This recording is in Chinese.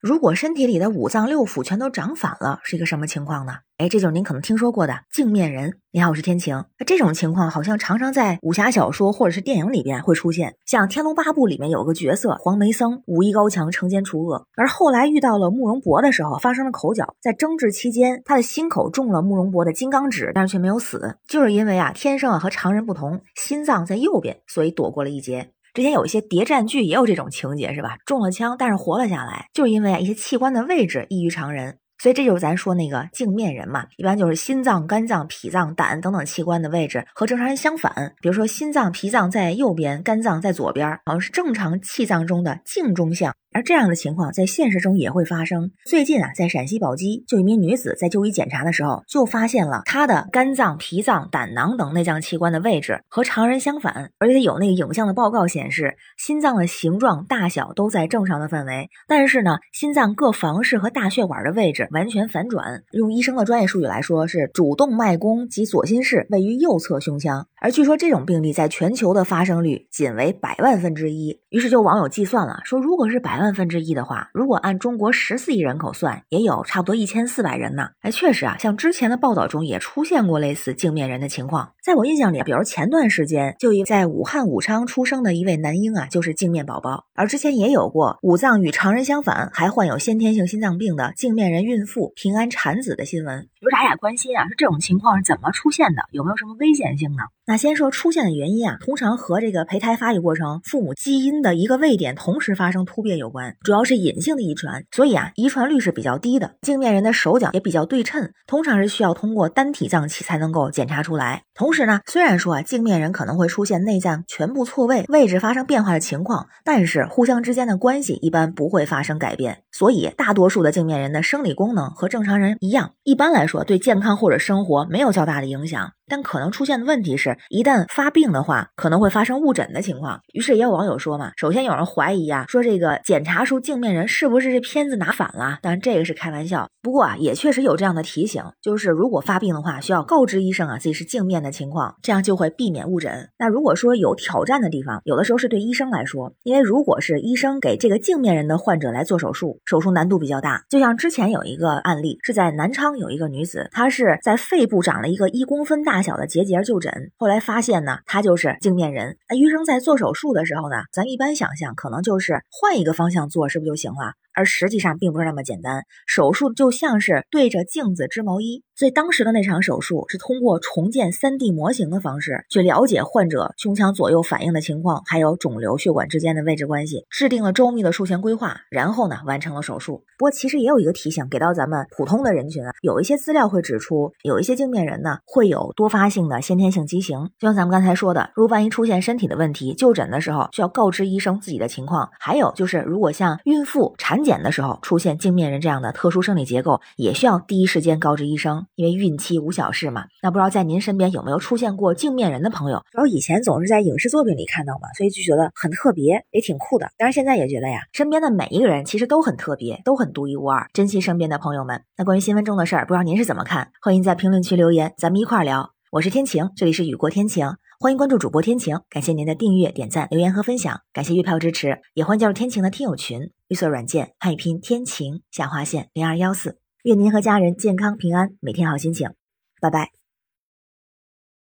如果身体里的五脏六腑全都长反了，是一个什么情况呢？哎，这就是您可能听说过的镜面人。你好，我是天晴。那这种情况好像常常在武侠小说或者是电影里边会出现。像《天龙八部》里面有个角色黄眉僧，武艺高强，惩奸除恶。而后来遇到了慕容博的时候，发生了口角。在争执期间，他的心口中了慕容博的金刚指，但是却没有死，就是因为啊，天生啊和常人不同，心脏在右边，所以躲过了一劫。之前有一些谍战剧也有这种情节，是吧？中了枪，但是活了下来，就是因为啊一些器官的位置异于常人。所以这就是咱说那个镜面人嘛，一般就是心脏、肝脏、脾脏、胆等等器官的位置和正常人相反。比如说心脏、脾脏在右边，肝脏在左边，好像是正常气脏中的镜中像。而这样的情况在现实中也会发生。最近啊，在陕西宝鸡，就一名女子在就医检查的时候，就发现了她的肝脏、脾脏、胆囊等内脏器官的位置和常人相反，而且有那个影像的报告显示，心脏的形状、大小都在正常的范围，但是呢，心脏各房室和大血管的位置完全反转。用医生的专业术语来说，是主动脉弓及左心室位于右侧胸腔。而据说这种病例在全球的发生率仅为百万分之一。于是就网友计算了，说如果是百万分之一的话，如果按中国十四亿人口算，也有差不多一千四百人呢。哎，确实啊，像之前的报道中也出现过类似镜面人的情况。在我印象里，比如前段时间就一在武汉武昌出生的一位男婴啊，就是镜面宝宝。而之前也有过五脏与常人相反，还患有先天性心脏病的镜面人孕妇平安产子的新闻。有啥也关心啊？说这种情况是怎么出现的？有没有什么危险性呢？那先说出现的原因啊，通常和这个胚胎发育过程、父母基因的一个位点同时发生突变有关，主要是隐性的遗传，所以啊，遗传率是比较低的。镜面人的手脚也比较对称，通常是需要通过单体脏器才能够检查出来。同时呢，虽然说啊，镜面人可能会出现内脏全部错位、位置发生变化的情况，但是互相之间的关系一般不会发生改变，所以大多数的镜面人的生理功能和正常人一样，一般来说对健康或者生活没有较大的影响。但可能出现的问题是，一旦发病的话，可能会发生误诊的情况。于是也有网友说嘛，首先有人怀疑啊，说这个检查出镜面人是不是这片子拿反了？当然这个是开玩笑。不过啊，也确实有这样的提醒，就是如果发病的话，需要告知医生啊自己是镜面的情况，这样就会避免误诊。那如果说有挑战的地方，有的时候是对医生来说，因为如果是医生给这个镜面人的患者来做手术，手术难度比较大。就像之前有一个案例，是在南昌有一个女子，她是在肺部长了一个一公分大。小的结节就诊，后来发现呢，他就是镜面人。那医生在做手术的时候呢，咱一般想象可能就是换一个方向做，是不是就行了？而实际上并不是那么简单，手术就像是对着镜子织毛衣。所以当时的那场手术是通过重建 3D 模型的方式去了解患者胸腔左右反应的情况，还有肿瘤血管之间的位置关系，制定了周密的术前规划，然后呢完成了手术。不过其实也有一个提醒给到咱们普通的人群啊，有一些资料会指出，有一些镜面人呢会有多发性的先天性畸形，就像咱们刚才说的，如果万一出现身体的问题，就诊的时候需要告知医生自己的情况。还有就是，如果像孕妇产检检的时候出现镜面人这样的特殊生理结构，也需要第一时间告知医生。因为孕期无小事嘛，那不知道在您身边有没有出现过镜面人的朋友？然后以前总是在影视作品里看到嘛，所以就觉得很特别，也挺酷的。当然现在也觉得呀，身边的每一个人其实都很特别，都很独一无二。珍惜身边的朋友们。那关于新闻中的事儿，不知道您是怎么看？欢迎在评论区留言，咱们一块儿聊。我是天晴，这里是雨过天晴，欢迎关注主播天晴。感谢您的订阅、点赞、留言和分享，感谢月票支持，也欢迎加入天晴的听友群，绿色软件汉语拼天晴下划线零二幺四。愿您和家人健康平安，每天好心情。拜拜。